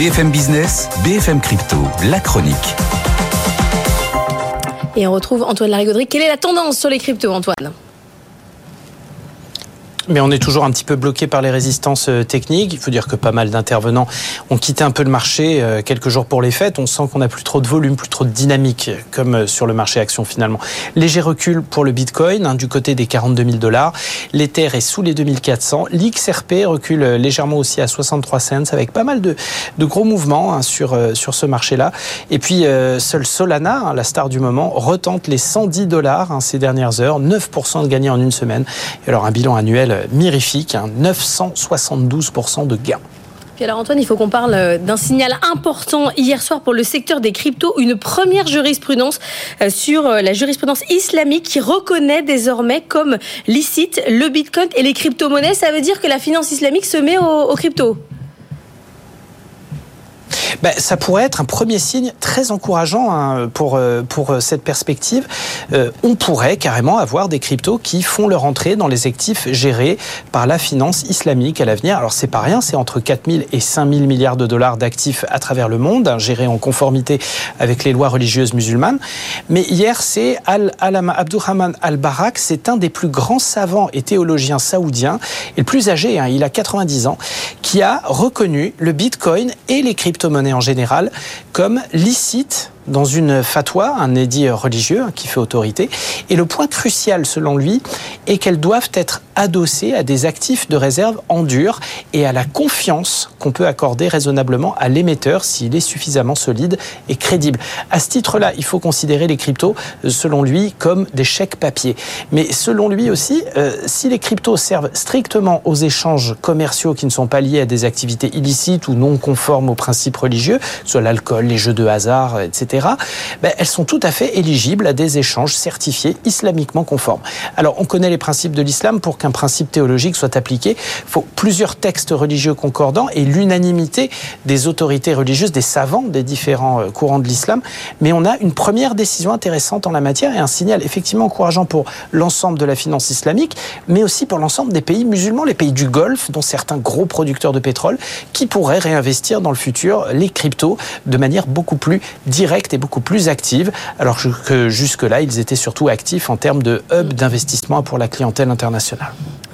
BFM Business, BFM Crypto, la chronique. Et on retrouve Antoine Larigauderie. Quelle est la tendance sur les cryptos, Antoine? Mais on est toujours un petit peu bloqué par les résistances euh, techniques. Il faut dire que pas mal d'intervenants ont quitté un peu le marché euh, quelques jours pour les fêtes. On sent qu'on n'a plus trop de volume, plus trop de dynamique, comme euh, sur le marché action finalement. Léger recul pour le Bitcoin, hein, du côté des 42 000 dollars. L'Ether est sous les 2400. L'XRP recule légèrement aussi à 63 cents, avec pas mal de, gros mouvements hein, sur, ce marché-là. Et puis, seul Solana, hein, la star du moment, retente les 110 dollars ces dernières heures. 9% de gagné en une semaine. Et alors, un bilan annuel mirifique, 972% de gains. Puis alors Antoine, il faut qu'on parle euh, d'un signal important hier soir pour le secteur des cryptos, une première jurisprudence euh, sur euh, la jurisprudence islamique qui reconnaît désormais comme licite le Bitcoin et les crypto-monnaies. Ça veut dire que la finance islamique se met aux, cryptos ben, ça pourrait être un premier signe très encourageant hein, pour, euh, pour euh, cette perspective. Euh, on pourrait carrément avoir des cryptos qui font leur entrée dans les actifs gérés par la finance islamique à l'avenir. Alors c'est pas rien, c'est entre 4 000 et 5 000 milliards de dollars d'actifs à travers le monde, hein, gérés en conformité avec les lois religieuses musulmanes. Mais hier, c'est Al-Alama Abdurrahman Al-Barak, c'est un des plus grands savants et théologiens saoudiens, et le plus âgé, hein, il a 90 ans, qui a reconnu le Bitcoin et les crypto-monnaies en général comme licites dans une fatwa, un édit religieux qui fait autorité. Et le point crucial, selon lui, est qu'elles doivent être adossées à des actifs de réserve en dur et à la confiance qu'on peut accorder raisonnablement à l'émetteur s'il est suffisamment solide et crédible. À ce titre-là, il faut considérer les cryptos, selon lui, comme des chèques papier. Mais selon lui aussi, euh, si les cryptos servent strictement aux échanges commerciaux qui ne sont pas liés à des activités illicites ou non conformes aux principes religieux, soit l'alcool, les jeux de hasard, etc., ben, elles sont tout à fait éligibles à des échanges certifiés islamiquement conformes. Alors, on connaît les principes de l'islam. Pour qu'un principe théologique soit appliqué, il faut plusieurs textes religieux concordants et l'unanimité des autorités religieuses, des savants des différents euh, courants de l'islam. Mais on a une première décision intéressante en la matière et un signal effectivement encourageant pour l'ensemble de la finance islamique, mais aussi pour l'ensemble des pays musulmans, les pays du Golfe, dont certains gros producteurs de pétrole, qui pourraient réinvestir dans le futur les cryptos de manière beaucoup plus directe et beaucoup plus active, alors que jusque-là, ils étaient surtout actifs en termes de hub d'investissement pour la clientèle internationale.